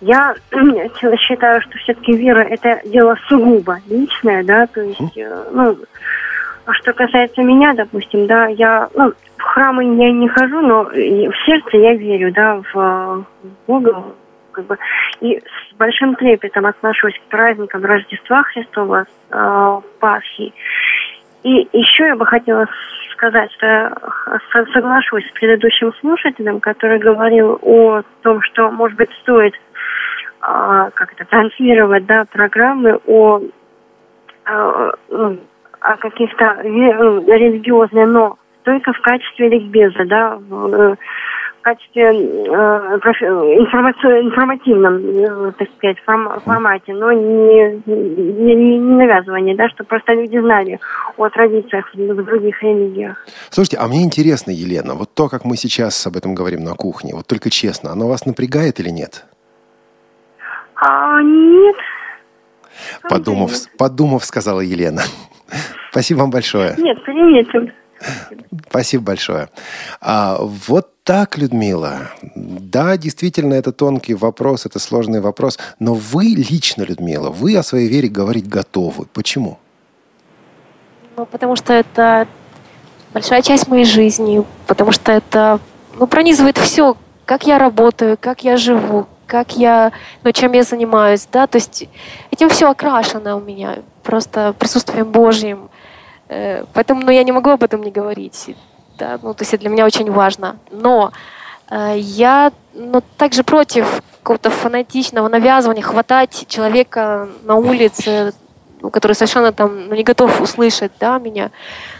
Я *clears throat* считаю, что все-таки вера – это дело сугубо личное, да, то есть, э, ну, что касается меня, допустим, да, я ну, в храмы я не хожу, но в сердце я верю, да, в Бога, как бы, и с большим трепетом отношусь к праздникам Рождества Христова, э, Пасхи. И еще я бы хотела сказать, что соглашусь с предыдущим слушателем, который говорил о том, что, может быть, стоит а, как это, транслировать, да, программы о а, ну, о каких-то ну, религиозных, но только в качестве ликбеза, да, в, э, качестве э, профи- информаци- информативном, э, так сказать, форм- формате, но не, не, не- навязывание, да, чтобы просто люди знали о традициях в, в других религиях. Слушайте, а мне интересно, Елена, вот то, как мы сейчас об этом говорим на кухне, вот только честно, оно вас напрягает или нет? А, нет. Подумав, подумав, сказала Елена. Спасибо вам большое. Нет, приметим. Спасибо большое. А, вот так, Людмила. Да, действительно, это тонкий вопрос, это сложный вопрос. Но вы лично, Людмила, вы о своей вере говорить готовы. Почему? Ну, потому что это большая часть моей жизни, потому что это ну, пронизывает все, как я работаю, как я живу, как я, ну, чем я занимаюсь, да, то есть этим все окрашено у меня, просто присутствием Божьим. Э, Поэтому, ну, я не могу об этом не говорить, да, ну, то есть это для меня очень важно. Но э, я, ну, также против какого-то фанатичного навязывания, хватать человека на улице, ну, который совершенно там ну, не готов услышать, да, меня.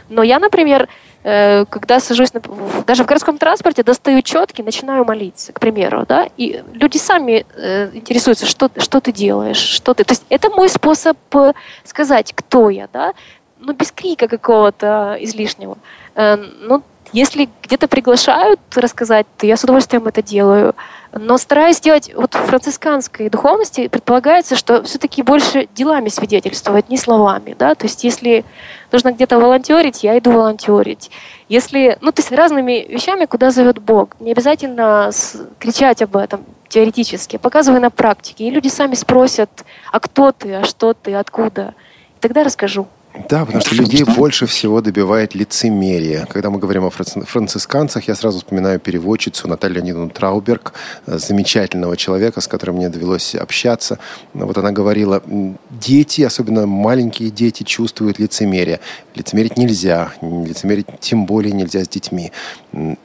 Но я, например, э, когда сажусь на- даже в городском транспорте, достаю четки, начинаю молиться, к примеру, да, и люди сами э, интересуются, что, что ты делаешь, что ты... То есть это мой способ э, сказать, кто я, да, ну, без крика какого-то излишнего. Э, ну, если где-то приглашают рассказать, то я с удовольствием это делаю. Но стараюсь делать, вот в францисканской духовности предполагается, что все-таки больше делами свидетельствовать, не словами, да, то есть если нужно где-то волонтерить, я иду волонтерить. Если, ну, то есть разными вещами, куда зовет Бог. Не обязательно кричать об этом теоретически, показывай на практике. И люди сами спросят, а кто ты, а что ты, откуда. И тогда расскажу. Да, потому что людей больше всего добивает лицемерие. Когда мы говорим о франци- францисканцах, я сразу вспоминаю переводчицу Наталью Леонидовну Трауберг, э, замечательного человека, с которым мне довелось общаться. Вот она говорила, дети, особенно маленькие дети, чувствуют лицемерие. Лицемерить нельзя, лицемерить тем более нельзя с детьми.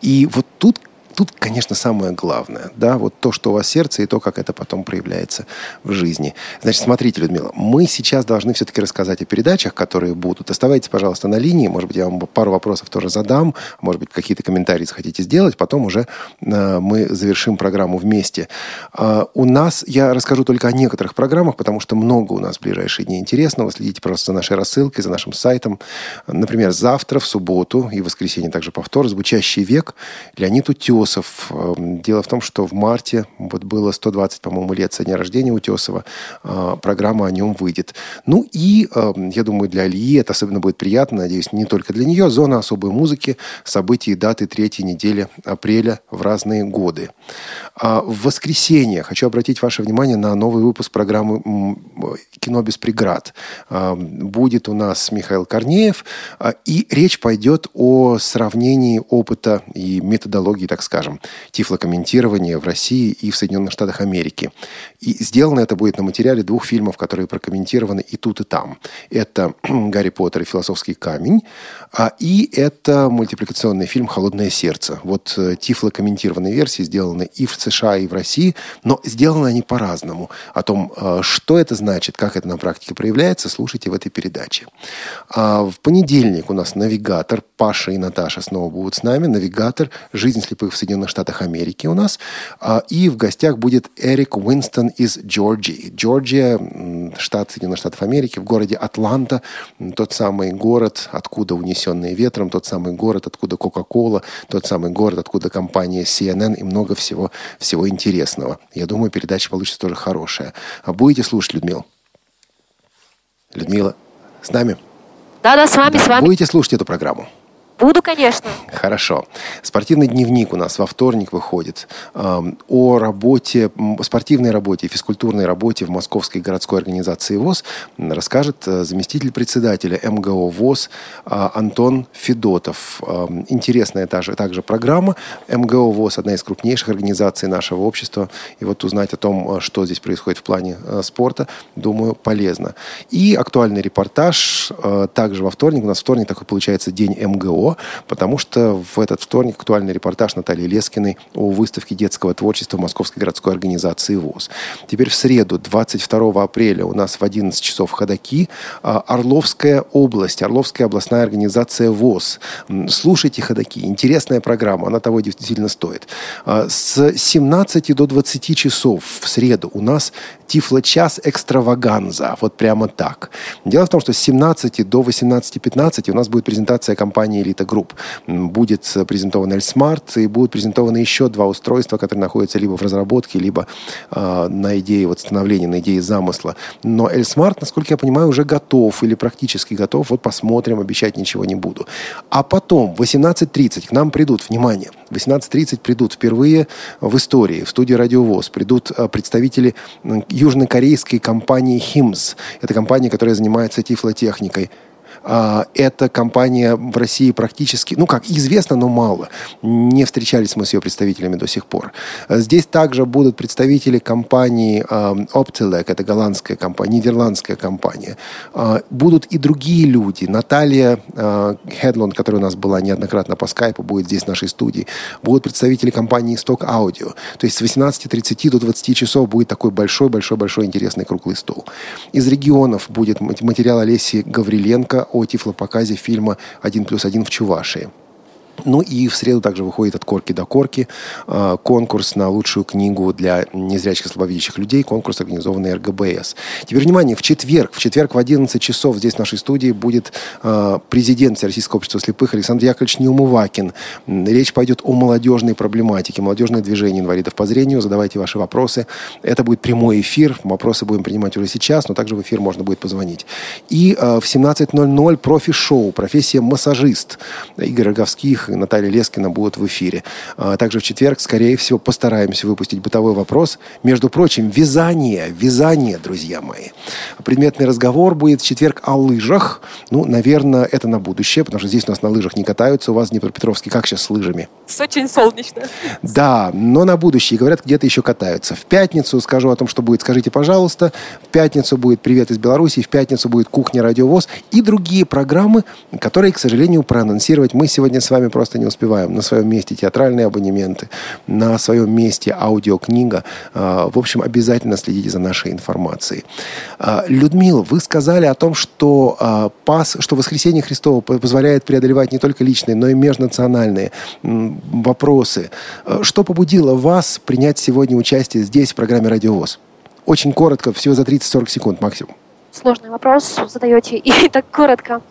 И вот тут Тут, конечно, самое главное, да, вот то, что у вас сердце, и то, как это потом проявляется в жизни. Значит, смотрите, Людмила, мы сейчас должны все-таки рассказать о передачах, которые будут. Оставайтесь, пожалуйста, на линии. Может быть, я вам пару вопросов тоже задам. Может быть, какие-то комментарии захотите сделать. Потом уже э, мы завершим программу вместе. А, у нас, я расскажу только о некоторых программах, потому что много у нас в ближайшие дни интересного. Следите просто за нашей рассылкой, за нашим сайтом. Например, завтра, в субботу и в воскресенье также повтор «Звучащий век» Леонид Утесов. Эм, Дело в том, что в марте вот было 120, по-моему, лет со дня рождения Утесова. А, Программа о нем выйдет. Ну и, эм, я думаю, для Алии это особенно будет приятно, надеюсь, не только для нее. Зона особой музыки, события и даты третьей недели апреля в разные годы. А В воскресенье хочу обратить ваше внимание на новый выпуск программы «Кино без преград». А, Будет у нас Михаил Корнеев, а, и речь пойдет о сравнении опыта и методологии, так скажем, тифлокомментирования в России и в Соединенных Штатах Америки. И сделано это будет на материале двух фильмов, которые прокомментированы и тут, и там. Это *clears throat* «Гарри Поттер и философский камень», а, и это мультипликационный фильм «Холодное сердце». Вот э, тифлокомментированные версии сделаны и в США, и в России, но сделаны они по-разному. О том, э, что это значит, как это на практике проявляется, слушайте в этой передаче. А в понедельник у нас «Навигатор». Паша и Наташа снова будут с нами. «Навигатор. Жизнь слепых в Соединенных Штатах Америки» у нас. А, И в гостях будет Эрик Уинстон из Джорджии. Джорджия, штат Соединенных Штатов Америки, в городе Атланта. Тот самый город, откуда унесенные ветром, тот самый город, откуда Кока-Кола, тот самый город, откуда компания CNN и много всего, всего интересного. Я думаю, передача получится тоже хорошая. А будете слушать, Людмила? Людмила, с нами? Да-да, с вами, с вами. Будете слушать эту программу? Буду, конечно. Хорошо. Спортивный дневник у нас во вторник выходит о работе, спортивной работе, физкультурной работе в Московской городской организации ВОЗ расскажет э, заместитель председателя МГО ВОЗ э, Антон Федотов. Интересная та же, также программа. МГО ВОЗ – одна из крупнейших организаций нашего общества. И вот узнать о том, э, что здесь происходит в плане э, спорта, думаю, полезно. И актуальный репортаж также во вторник. У нас вторник такой получается день МГО. Потому что в этот вторник актуальный репортаж Натальи Лескиной о выставке детского творчества Московской городской организации ВОЗ. Теперь в среду, 22 апреля, у нас в 11 часов ходаки а, Орловская область, Орловская областная организация ВОЗ. Слушайте ходаки, интересная программа, она того действительно стоит. А, С 17 до 20 часов в среду у нас Тифло-час экстраваганза. Вот прямо так. Дело в том, что с 17 до 18.15 у нас будет презентация компании «Элита Групп». Будет э, презентован Эльсмарт и будут презентованы еще два устройства, которые находятся либо в разработке, либо э, на идее вот становления, на идее замысла. Но Эльсмарт, насколько я понимаю, уже готов или практически готов. Вот посмотрим, обещать ничего не буду. А потом в 18.30 к нам придут, внимание, в 18.30 придут впервые в истории, в студии «Радиовоз», придут э, представители южнокорейской компании «Химс». Это компания, которая занимается тифлотехникой. А, Эта компания в России практически, ну как, известна, но мало. Не встречались мы с ее представителями до сих пор. Здесь также будут представители компании а, Optelec, это голландская компания, нидерландская компания. А, Будут и другие люди. Наталья а, Хедлон, которая у нас была неоднократно по скайпу, будет здесь в нашей студии. Будут представители компании Stock Audio. То есть с 18.30 до 20 часов будет такой большой-большой-большой интересный круглый стол. Из регионов будет мат- материал Олеси Гавриленко о тифлопоказе фильма «Один плюс один в Чувашии». Ну и в среду также выходит от корки до корки э, конкурс на лучшую книгу для незрячих и слабовидящих людей, конкурс, организованный РГБС. Теперь, внимание, в четверг, в четверг в 11 часов здесь в нашей студии будет э, президент Всероссийского общества слепых Александр Яковлевич Неумывакин. Речь пойдет о молодежной проблематике, молодежное движение инвалидов по зрению. Задавайте ваши вопросы. Это будет прямой эфир. Вопросы будем принимать уже сейчас, но также в эфир можно будет позвонить. И э, в 17.00 профи-шоу, профессия массажист. Игорь Роговских и Наталья Лескина будут в эфире. А Также в четверг, скорее всего, постараемся выпустить бытовой вопрос. Между прочим, вязание, вязание, друзья мои. Предметный разговор будет в четверг о лыжах. Ну, наверное, это на будущее, потому что здесь у нас на лыжах не катаются. У вас в Днепропетровске как сейчас с лыжами? Очень солнечно. Да, но на будущее. Говорят, где-то еще катаются. В пятницу скажу о том, что будет. Скажите, пожалуйста. В пятницу будет «Привет из Беларуси», в пятницу будет «Кухня Радиовоз» и другие программы, которые, к сожалению, проанонсировать мы сегодня с вами просто не успеваем. На своем месте театральные абонементы, на своем месте аудиокнига. А, В общем, обязательно следите за нашей информацией. А, Людмила, вы сказали о том, что а, пас, что воскресение Христово по- позволяет преодолевать не только личные, но и межнациональные вопросы. Что побудило вас принять сегодня участие здесь, в программе «Радиовоз»? Очень коротко, всего за 30-40 секунд максимум. Сложный вопрос задаете, *laughs* и так коротко.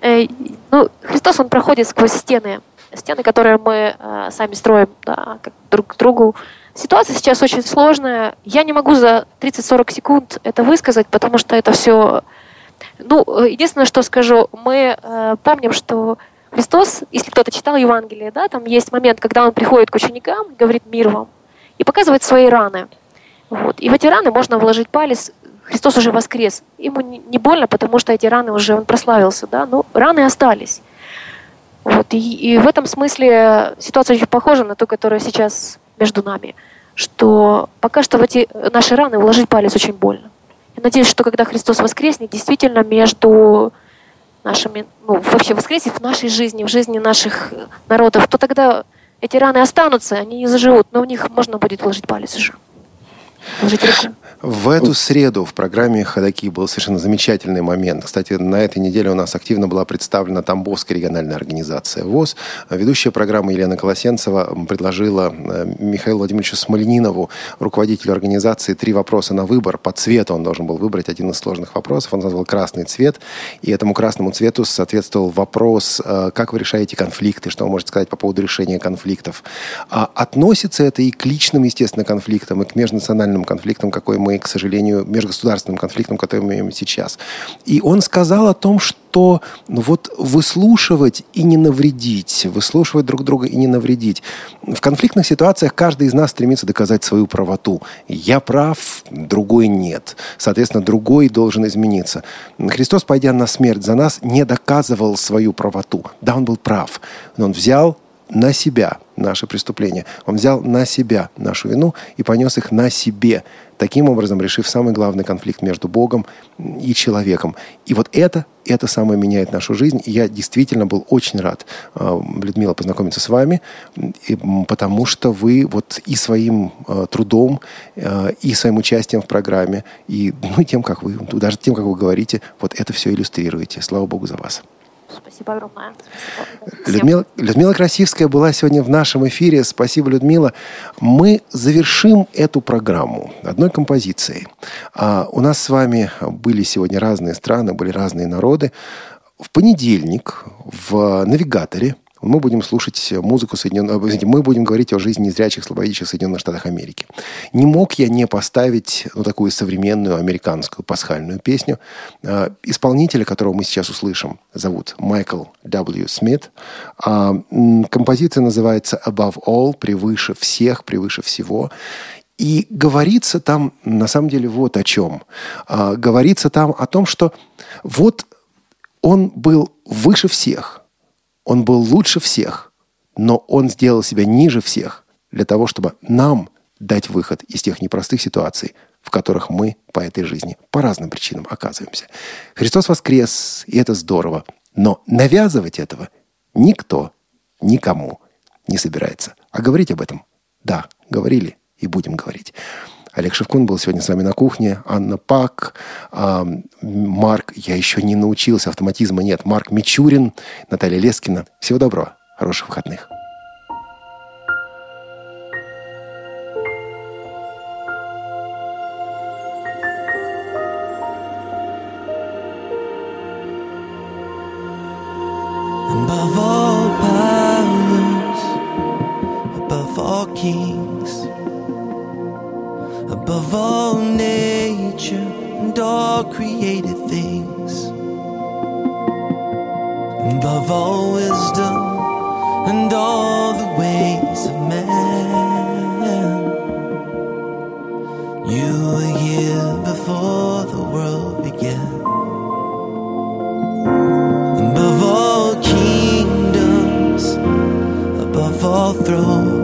Э, Ну, Христос, Он проходит сквозь стены. Стены, которые мы э, сами строим да, как друг к другу. Ситуация сейчас очень сложная. Я не могу за 30-40 секунд это высказать, потому что это все... Ну, э, единственное, что скажу, мы э, помним, что Христос, если кто-то читал Евангелие, да, там есть момент, когда Он приходит к ученикам, говорит «мир вам», и показывает свои раны. Вот. И в эти раны можно вложить палец. Христос уже воскрес. Ему не больно, потому что эти раны уже, он прославился, да, но раны остались. Вот. И, и в этом смысле ситуация очень похожа на ту, которая сейчас между нами. Что пока что в эти наши раны вложить палец очень больно. Я надеюсь, что когда Христос воскреснет, действительно между нашими, ну, вообще воскреснет в нашей жизни, в жизни наших народов, то тогда эти раны останутся, они не заживут, но в них можно будет вложить палец уже. В эту среду в программе «Ходоки» был совершенно замечательный момент. Кстати, на этой неделе у нас активно была представлена Тамбовская региональная организация ВОЗ. Ведущая программы Елена Колосенцева предложила э, Михаилу Владимировичу Смоленинову, руководителю организации, три вопроса на выбор. По цвету он должен был выбрать один из сложных вопросов. Он назвал красный цвет. И этому красному цвету соответствовал вопрос, э, как вы решаете конфликты, что вы можете сказать по поводу решения конфликтов. А относится это и к личным, естественно, конфликтам, и к межнациональным конфликтам, какой мы, к сожалению, межгосударственным конфликтам, которые мы имеем сейчас. И он сказал о том, что ну вот выслушивать и не навредить, выслушивать друг друга и не навредить. В конфликтных ситуациях каждый из нас стремится доказать свою правоту. Я прав, другой нет. Соответственно, другой должен измениться. Христос, пойдя на смерть за нас, не доказывал свою правоту. Да, он был прав, но он взял на себя наши преступления. Он взял на себя нашу вину и понес их на себе, таким образом решив самый главный конфликт между Богом и человеком. И вот это, это самое меняет нашу жизнь. И я действительно был очень рад, э, Людмила, познакомиться с вами, и, потому что вы вот и своим э, трудом, э, и своим участием в программе, и ну, тем, как вы, даже тем, как вы говорите, вот это все иллюстрируете. Слава Богу за вас. Спасибо огромное. Спасибо. Людмила, Людмила Красивская была сегодня в нашем эфире. Спасибо, Людмила. Мы завершим эту программу одной композицией. А, у нас с вами были сегодня разные страны, были разные народы. В понедельник в навигаторе мы будем слушать музыку Соединенных... Извините, мы будем говорить о жизни незрячих, слабовидящих в Соединенных Штатах Америки. Не мог я не поставить ну, такую современную американскую пасхальную песню. Э, исполнителя, которого мы сейчас услышим, зовут Майкл W. Смит. Э, композиция называется «Above All», «Превыше всех», «Превыше всего». И говорится там, на самом деле, вот о чем. Э, говорится там о том, что вот он был выше всех – он был лучше всех, но он сделал себя ниже всех для того, чтобы нам дать выход из тех непростых ситуаций, в которых мы по этой жизни по разным причинам оказываемся. Христос воскрес, и это здорово. Но навязывать этого никто никому не собирается. А говорить об этом, да, говорили и будем говорить. Олег Шевкун был сегодня с вами на кухне. Анна Пак, э, Марк, я еще не научился, автоматизма нет. Марк Мичурин, Наталья Лескина. Всего доброго, хороших выходных. Above all powers, above all kings, above all nature and all created things, above all wisdom and all the ways of man. You were here before the world began. Above all kingdoms, above all thrones,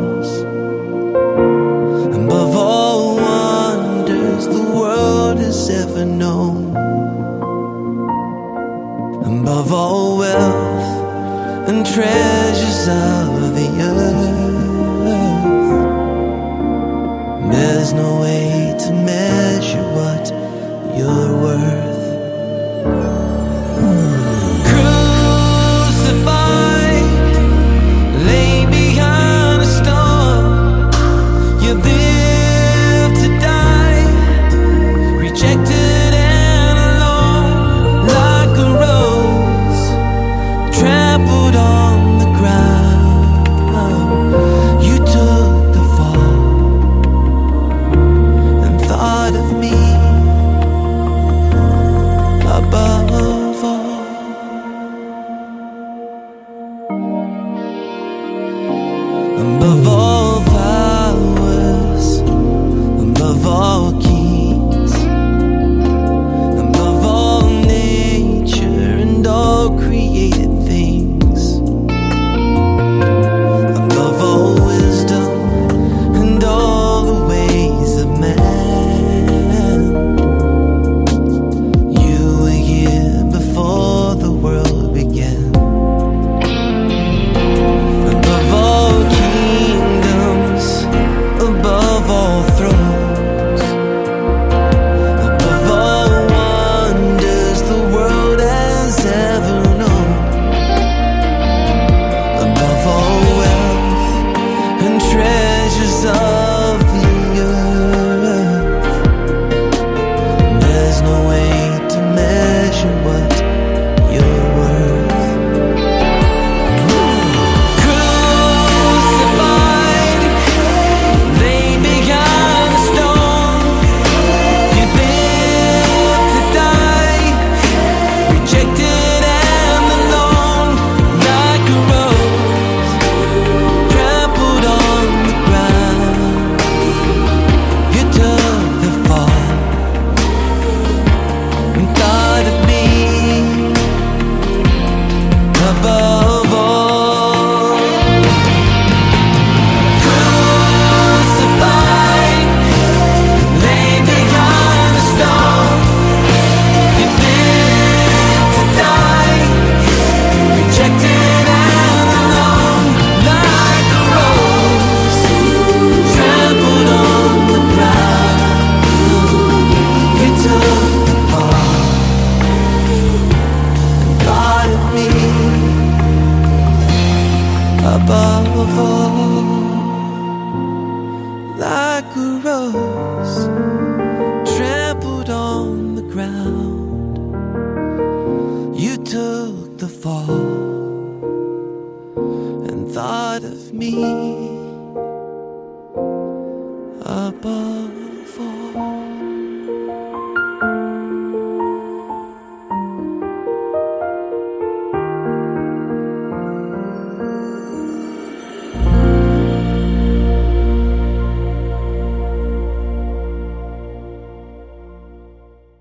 treasures of